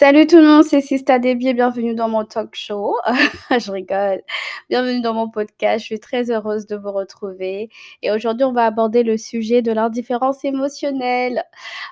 Salut tout le monde, c'est Sista Debbie et bienvenue dans mon talk show. je rigole. Bienvenue dans mon podcast. Je suis très heureuse de vous retrouver. Et aujourd'hui, on va aborder le sujet de l'indifférence émotionnelle.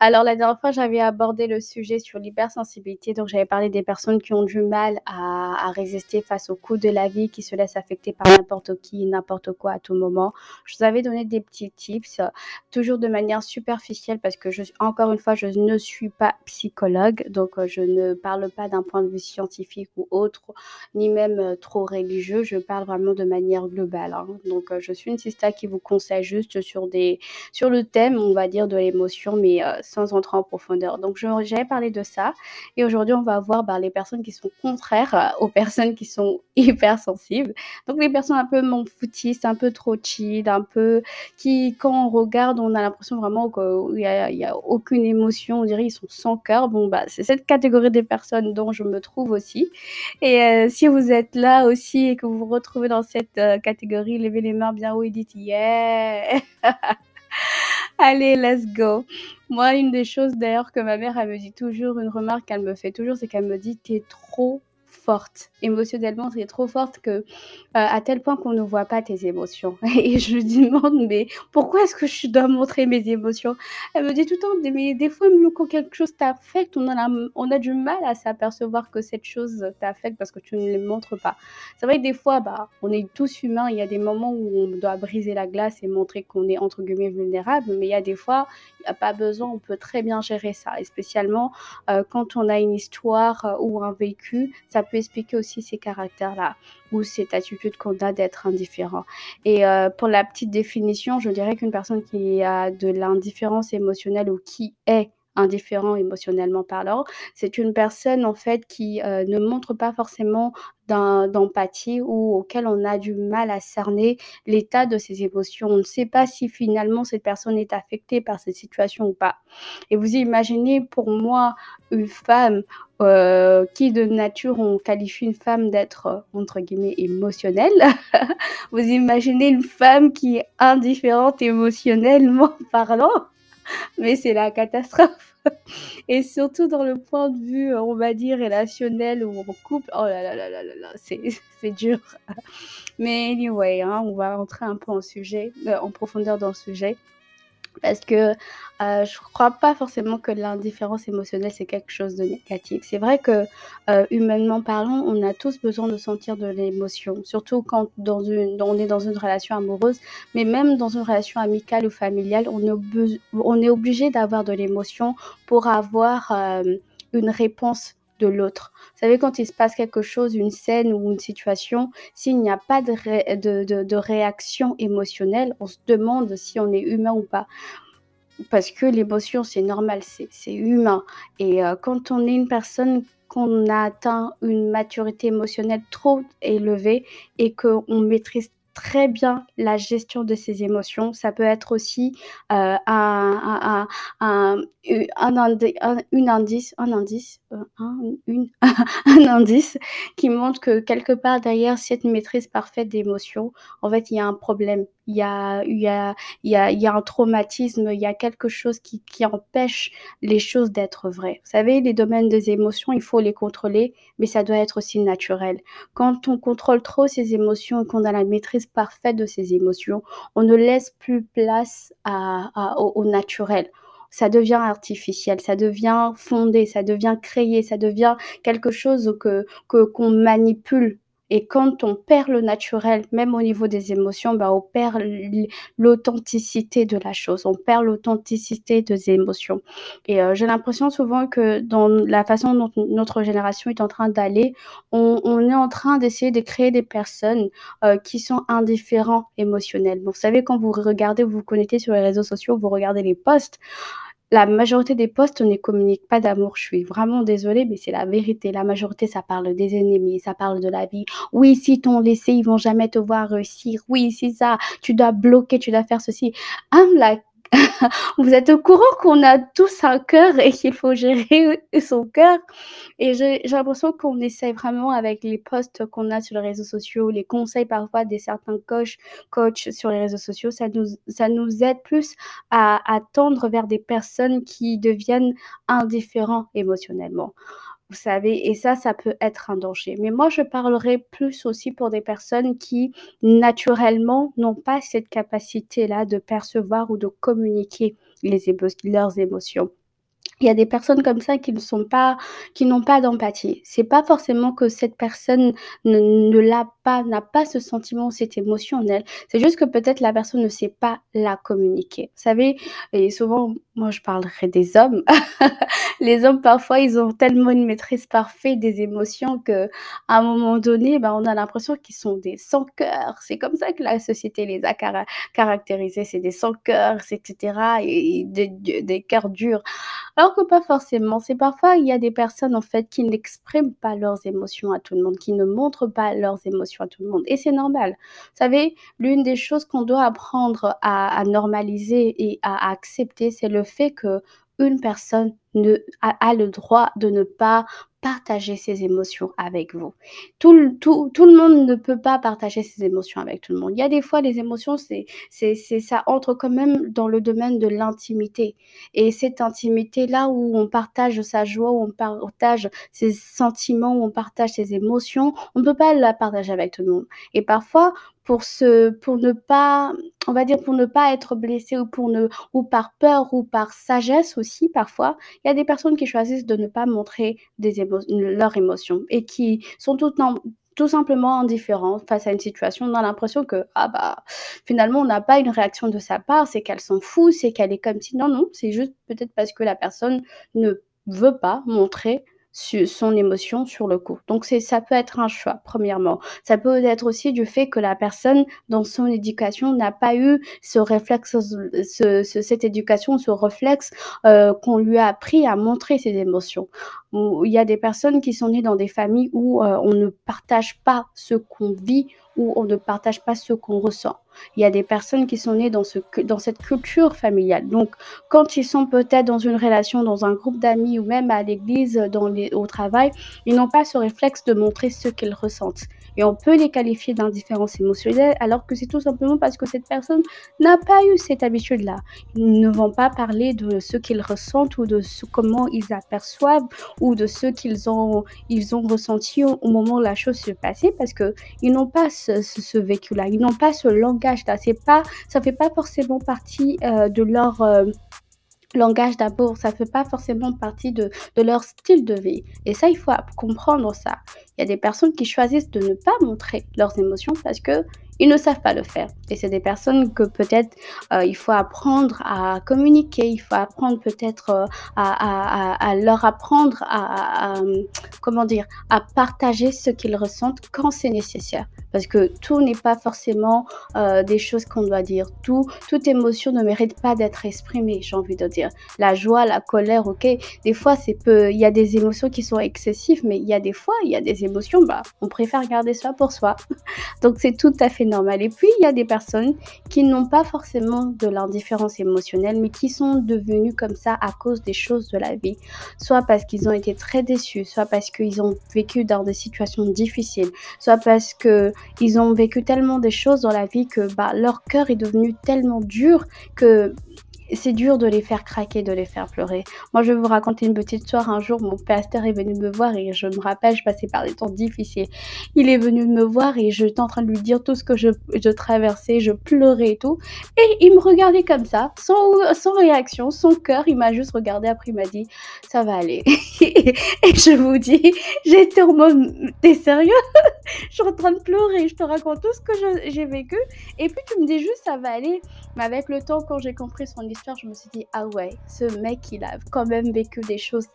Alors, la dernière fois, j'avais abordé le sujet sur l'hypersensibilité. Donc, j'avais parlé des personnes qui ont du mal à, résister face aux coups de la vie, qui se laissent affecter par n'importe qui, n'importe quoi à tout moment. Je vous avais donné des petits tips, toujours de manière superficielle parce que, encore une fois, je ne suis pas psychologue. Donc, euh, je parle pas d'un point de vue scientifique ou autre, ni même euh, trop religieux. Je parle vraiment de manière globale. hein. Donc, euh, je suis une sista qui vous conseille juste sur des, sur le thème, on va dire, de l'émotion, mais euh, sans entrer en profondeur. Donc, j'avais parlé de ça. Et aujourd'hui, on va voir bah, les personnes qui sont contraires aux personnes qui sont hypersensibles. Donc, les personnes un peu m'en foutistes, un peu trop chill, un peu qui, quand on regarde, on a l'impression vraiment qu'il n'y a, a aucune émotion, on dirait ils sont sans cœur. Bon, bah, c'est cette catégorie des personnes dont je me trouve aussi. Et euh, si vous êtes là aussi et que vous vous retrouvez dans cette euh, catégorie, levez les mains bien haut et dites yeah! Allez, let's go. Moi, une des choses d'ailleurs que ma mère, elle me dit toujours, une remarque qu'elle me fait toujours, c'est qu'elle me dit, t'es trop Émotionnellement, t'es trop forte que, euh, à tel point qu'on ne voit pas tes émotions. Et je lui demande, mais pourquoi est-ce que je dois montrer mes émotions? Elle me dit tout le temps, mais des fois, quand quelque chose t'affecte, on a, du mal à s'apercevoir que cette chose t'affecte parce que tu ne le montres pas. C'est vrai que des fois, bah, on est tous humains, il y a des moments où on doit briser la glace et montrer qu'on est entre guillemets vulnérable, mais il y a des fois, il n'y a pas besoin, on peut très bien gérer ça. Et spécialement euh, quand on a une histoire euh, ou un vécu, ça peut expliquer aussi ces caractères-là ou cette attitude qu'on a d'être indifférent. Et euh, pour la petite définition, je dirais qu'une personne qui a de l'indifférence émotionnelle ou qui est indifférent émotionnellement parlant, c'est une personne en fait qui euh, ne montre pas forcément d'empathie ou auquel on a du mal à cerner l'état de ses émotions. On ne sait pas si finalement cette personne est affectée par cette situation ou pas. Et vous imaginez pour moi une femme euh, qui de nature on qualifie une femme d'être entre guillemets émotionnelle. vous imaginez une femme qui est indifférente émotionnellement parlant mais c'est la catastrophe. Et surtout dans le point de vue, euh, on va dire, relationnel ou en couple, oh là là là là là là, c'est c'est dur. Mais anyway, hein, on va rentrer un peu en sujet, euh, en profondeur dans le sujet. Parce que euh, je ne crois pas forcément que l'indifférence émotionnelle, c'est quelque chose de négatif. C'est vrai que, euh, humainement parlant, on a tous besoin de sentir de l'émotion, surtout quand dans une, on est dans une relation amoureuse, mais même dans une relation amicale ou familiale, on est, on est obligé d'avoir de l'émotion pour avoir euh, une réponse de l'autre. Vous savez, quand il se passe quelque chose, une scène ou une situation, s'il n'y a pas de, de, réaction émotionnelle, on se demande si on est humain ou pas parce que l'émotion, c'est normal, c'est c'est humain. Et euh, quand on est une personne, qu'on a atteint une maturité émotionnelle trop élevée et qu'on maîtrise très bien la gestion de ses émotions, ça peut être aussi euh, un, un, un, indice, un euh, un, une, un indice qui montre que quelque part derrière cette maîtrise parfaite d'émotions, en fait, il y a un problème. Il y a, il y a, il y a, il y a un traumatisme, il y a quelque chose qui, qui empêche les choses d'être vraies. Vous savez, les domaines des émotions, il faut les contrôler, mais ça doit être aussi naturel. Quand on contrôle trop ses émotions et qu'on a la maîtrise parfaite de ses émotions, on ne laisse plus place au, naturel. Ça devient artificiel, ça devient fondé, ça devient créé, ça devient quelque chose que, qu'on manipule. Et quand on perd le naturel, même au niveau des émotions, bah, on perd l'authenticité de la chose, on perd l'authenticité des émotions. Et euh, j'ai l'impression souvent que dans la façon dont notre génération est en train d'aller, on, on est en train d'essayer de créer des personnes euh, qui sont indifférents émotionnellement. Vous savez, quand vous regardez, vous vous connectez sur les réseaux sociaux, vous regardez les posts, la majorité des posts ne communiquent pas d'amour. Je suis vraiment désolée, mais c'est la vérité. La majorité, ça parle des ennemis, ça parle de la vie. Oui, si t'ont laissé, ils vont jamais te voir réussir. Oui, c'est ça. Tu dois bloquer, tu dois faire ceci. Vous êtes au courant qu'on a tous un cœur et qu'il faut gérer son cœur? Et j'ai l'impression qu'on essaye vraiment avec les posts qu'on a sur les réseaux sociaux, les conseils parfois des certains coachs coachs sur les réseaux sociaux, ça nous ça nous aide plus à à tendre vers des personnes qui deviennent indifférents émotionnellement. Vous savez? Et ça, ça peut être un danger. Mais moi, je parlerai plus aussi pour des personnes qui, naturellement, n'ont pas cette capacité-là de percevoir ou de communiquer leurs émotions. Il y a des personnes comme ça qui ne sont pas qui n'ont pas d'empathie. C'est pas forcément que cette personne ne ne l'a pas, n'a pas ce sentiment, cette émotion en elle. C'est juste que peut-être la personne ne sait pas la communiquer. Vous savez? Et souvent, moi je parlerai des hommes. Les hommes parfois, ils ont tellement une maîtrise parfaite des émotions qu'à un moment donné, ben, on a l'impression qu'ils sont des sans cœur. C'est comme ça que la société les a cara caractérisés, c'est des sans cœur, et cetera et et des des cœurs durs. Alors que pas forcément. C'est parfois, il y a des personnes, en fait, qui n'expriment pas leurs émotions à tout le monde, qui ne montrent pas leurs émotions à tout le monde et c'est normal. Vous savez, l'une des choses qu'on doit apprendre à normaliser et à accepter, c'est le fait qu'une personne ne a le droit de ne pas partager ses émotions avec vous. Tout l tout tout le monde ne peut pas partager ses émotions avec tout le monde. Il y a des fois, les émotions, c'est c'est c'est ça entre quand même dans le domaine de l'intimité et cette intimité-là où on partage sa joie, où on partage ses sentiments, où on partage ses émotions, on ne peut pas la partager avec tout le monde et parfois, pour se pour ne pas, on va dire, pour ne pas être blessé ou pour ne ou par peur ou par sagesse aussi parfois, il y a des personnes qui choisissent de ne pas montrer des émo leurs émotions et qui sont tout tout simplement indifférentes face à une situation. On a l'impression que, ah bah, finalement, on n'a pas une réaction de sa part, c'est qu'elle s'en fout, c'est qu'elle est comme si non, non, c'est juste peut-être parce que la personne ne veut pas montrer son émotion sur le coup. Donc c'est ça peut être un choix, premièrement. Ça peut être aussi du fait que la personne, dans son éducation, n'a pas eu ce réflexe, ce ce cette éducation, ce réflexe, heu, qu'on lui a appris à montrer ses émotions. Il y a des personnes qui sont nées dans des familles où, heu, on ne partage pas ce qu'on vit, où on ne partage pas ce qu'on ressent. Il y a des personnes qui sont nées dans ce dans cette culture familiale. Donc quand ils sont peut-être dans une relation, dans un groupe d'amis ou même à l'église, dans au travail, ils n'ont pas ce réflexe de montrer ce qu'ils ressentent et on peut les qualifier d'indifférence émotionnelle alors que c'est tout simplement parce que cette personne n'a pas eu cette habitude-là. Ils ne vont pas parler de ce qu'ils ressentent ou de ce comment ils aperçoivent ou de ce qu'ils ont ils ont ressenti au moment où la chose se passait parce qu'ils n'ont pas ce vécu-là, ils n'ont pas ce langage-là. C'est pas ça fait pas forcément partie, heu, de leur, heu, langage d'amour, ça fait pas forcément partie de leur style de vie et ça, il faut comprendre ça. Il y a des personnes qui choisissent de ne pas montrer leurs émotions parce qu'ils ne savent pas le faire et c'est des personnes que peut-être, heu, il faut apprendre à communiquer, il faut apprendre peut-être, heu, à leur apprendre à à mmh, comment dire? À partager ce qu'ils ressentent quand c'est nécessaire. Parce que tout n'est pas forcément, heu, des choses qu'on doit dire. Tout toute émotion ne mérite pas d'être exprimée, j'ai envie de dire. La joie, la colère, OK, des fois c'est peu il y a des émotions qui sont excessives, mais il y a des fois, il y a des émotions, bah, on préfère garder ça pour soi. Donc c'est tout à fait normal et puis il y a des personnes qui n'ont pas forcément de l'indifférence émotionnelle, mais qui sont devenues comme ça à cause des choses de la vie. Soit parce qu'ils ont été très déçus, soit parce qu'ils ont vécu dans des situations difficiles, soit parce qu'ils ont vécu tellement des choses dans la vie que, bah, leur cœur est devenu tellement dur que c'est dur de les faire craquer, de les faire pleurer. Moi, je vais vous raconter une petite histoire. Un jour, mon pasteur est venu me voir et je me rappelle, je passais par des temps difficiles. Il est venu me voir et j'étais en train de lui dire tout ce que je traversais, je pleurais et tout et il me regardait comme ça, sans sans réaction, sans cœur. Il m'a juste regardé, après il m'a dit: «Ça va aller» et je vous dis, j'étais en mode: «Mmh, tu es sérieux? Je suis en train de pleurer, je te raconte tout ce que j'ai vécu et puis tu me dis juste: "Ça va aller"». Mais avec le temps, quand j'ai compris son histoire, je me suis dit: «Ah ouais, ce mec, il a quand même vécu des choses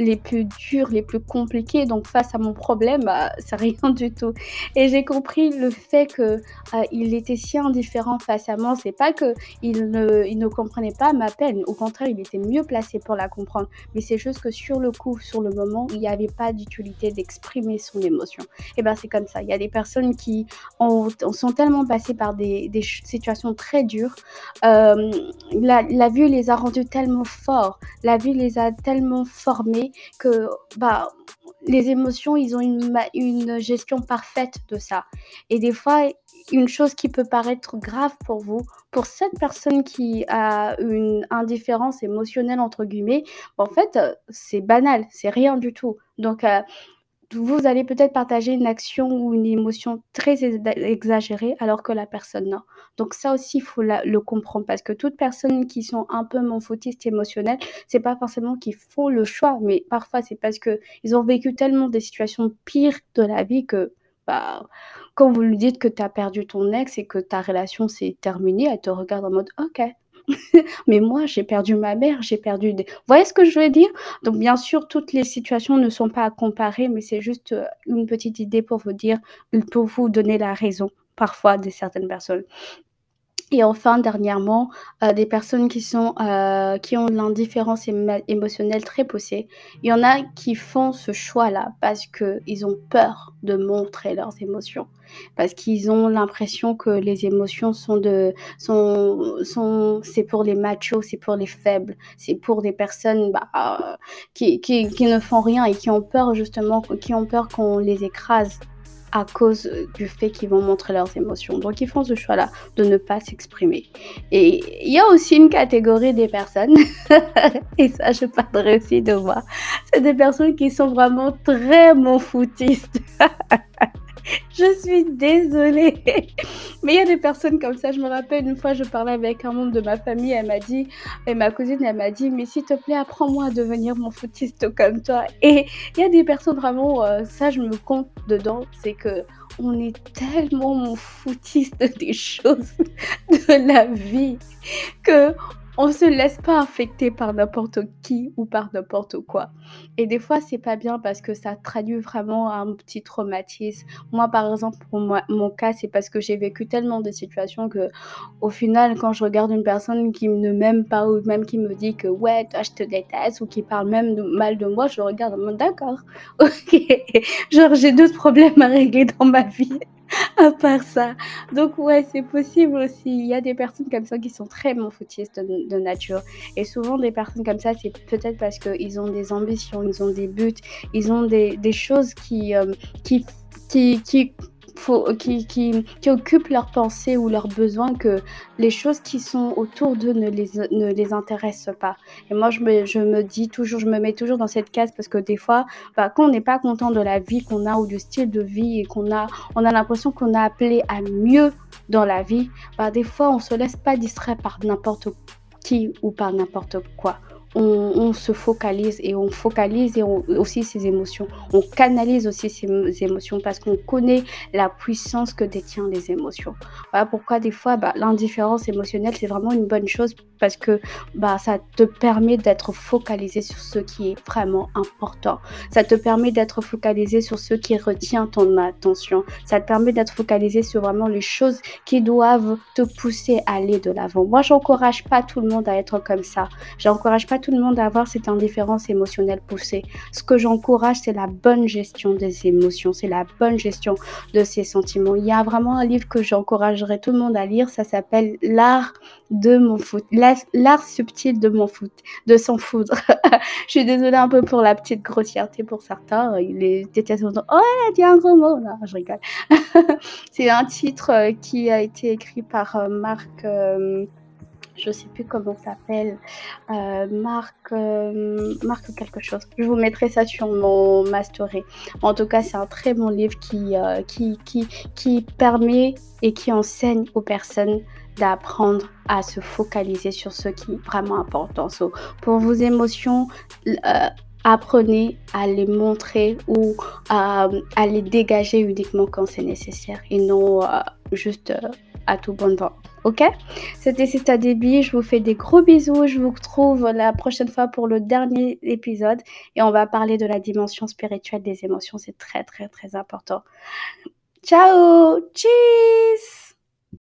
les plus dures, les plus compliquées, donc face à mon problème, bah, c'est rien du tout» et j'ai compris le fait que, heu, il était si indifférent face à moi. C'est pas qu'il ne il ne comprenait pas ma peine, au contraire, il était mieux placé pour la comprendre. Mais c'est juste que sur le coup, sur le moment, il y avait pas d'utilité d'exprimer son émotion et bah, c'est comme ça. Il y a des personnes qui ont, sont tellement passées par des, des situations très dures. Euh, la, la, vie les a rendus tellement forts, la vie les a tellement formés que bah, les émotions, ils ont une, une gestion parfaite de ça. Et des fois, une chose qui peut paraître grave pour vous, pour cette personne qui a une indifférence émotionnelle, entre guillemets, en fait, euh, c'est banal, c'est rien du tout. Donc, euh, vous allez peut-être partager une action ou une émotion très exagérée alors que la personne non. Donc ça aussi, il faut le comprendre parce que toutes personnes qui sont un peu monfoutistes émotionnelles, c'est pas forcément qu'ils font le choix, mais parfois c'est parce que ils ont vécu tellement des situations pires de la vie que bah, quand vous lui dites que tu as perdu ton ex et que ta relation s'est terminée, elle te regarde en mode OK, mais moi, j'ai perdu ma mère, j'ai perdu des... Vous voyez ce que je veux dire? Donc, bien sûr, toutes les situations ne sont pas à comparer, mais c'est juste euh, une petite idée pour vous dire, pour vous donner la raison parfois de certaines personnes. Et enfin, dernièrement, euh, des personnes qui sont, euh, qui ont l'indifférence émotionnelle très poussée. Il y en a qui font ce choix-là parce qu'ils ont peur de montrer leurs émotions. Parce qu'ils ont l'impression que les émotions sont de, sont, sont, c'est pour les machos, c'est pour les faibles, c'est pour des personnes bah, qui, qui, qui ne font rien et qui ont peur justement, qui ont peur qu'on les écrase à cause du fait qu'ils vont montrer leurs émotions. Donc ils font ce choix-là de ne pas s'exprimer. Et il y a aussi une catégorie des personnes, et ça je parlerai aussi de moi, c'est des personnes qui sont vraiment très mon foutistes. je suis désolée. Mais il y a des personnes comme ça. Je me rappelle une fois, je parlais avec un membre de ma famille. Elle m'a dit, et ma cousine, elle m'a dit, mais s'il te plaît, apprends-moi à devenir mon footiste comme toi. Et il y a des personnes vraiment, euh, ça, je me compte dedans. C'est que on est tellement mon footiste des choses de la vie que on se laisse pas affecter par n'importe qui ou par n'importe quoi. Et des fois, c'est pas bien parce que ça traduit vraiment un petit traumatisme. Moi, par exemple, pour moi, mon cas, c'est parce que j'ai vécu tellement de situations que, au final, quand je regarde une personne qui ne m'aime pas ou même qui me dit que ouais, toi, je te déteste ou qui parle même mal de moi, je regarde, d'accord, ok, genre j'ai d'autres problèmes à régler dans ma vie. à part ça. Donc ouais, c'est possible aussi. Il y a des personnes comme ça qui sont très monfoutistes de, de nature. Et souvent, des personnes comme ça, c'est peut-être parce qu'ils ont des ambitions, ils ont des buts, ils ont des, des choses qui, euh, qui, qui, qui qui, occupent leurs pensées ou leurs besoins, que les choses qui sont autour d'eux ne les, ne les intéressent pas. Et moi, je me, je me dis toujours, je me mets toujours dans cette case parce que des fois, bah, quand on n'est pas content de la vie qu'on a ou du style de vie et qu'on a, on a l'impression qu'on a appelé à mieux dans la vie, bah, des fois, on se laisse pas distraire par n'importe qui ou par n'importe quoi on, se focalise et on focalise aussi ses émotions. On canalise aussi ses émotions parce qu'on connaît la puissance que détient les émotions. Voilà pourquoi des fois, bah, l'indifférence émotionnelle, c'est vraiment une bonne chose parce que bah, ça te permet d'être focalisé sur ce qui est vraiment important. Ça te permet d'être focalisé sur ce qui retient ton attention. Ça te permet d'être focalisé sur vraiment les choses qui doivent te pousser à aller de l'avant. Moi, j'encourage pas tout le monde à être comme ça. J'encourage tout le monde à avoir cette indifférence émotionnelle poussée. Ce que j'encourage, c'est la bonne gestion des émotions, c'est la bonne gestion de ses sentiments. Il y a vraiment un livre que j'encouragerais tout le monde à lire, ça s'appelle L'art de mon foot, l'art subtil de mon foot, de s'en foudre. Je suis désolée un peu pour la petite grossièreté pour certains. Les détestent oh elle a dit un gros mot. Non, je rigole. c'est un titre euh, qui a été écrit par euh, Marc. Euh, je sais plus comment s'appelle, euh, Marc, euh, Marc quelque chose. Je vous mettrai ça sur mon mastery. En tout cas, c'est un très bon livre qui, euh, qui, qui, qui permet et qui enseigne aux personnes d'apprendre à se focaliser sur ce qui est vraiment important. pour vos émotions, apprenez à les montrer ou à, les dégager uniquement quand c'est nécessaire et non juste à tout bon temps. Ok? C'était Sista Débit. Je vous fais des gros bisous. Je vous retrouve la prochaine fois pour le dernier épisode. Et on va parler de la dimension spirituelle des émotions. C'est très, très, très important. Ciao Cheers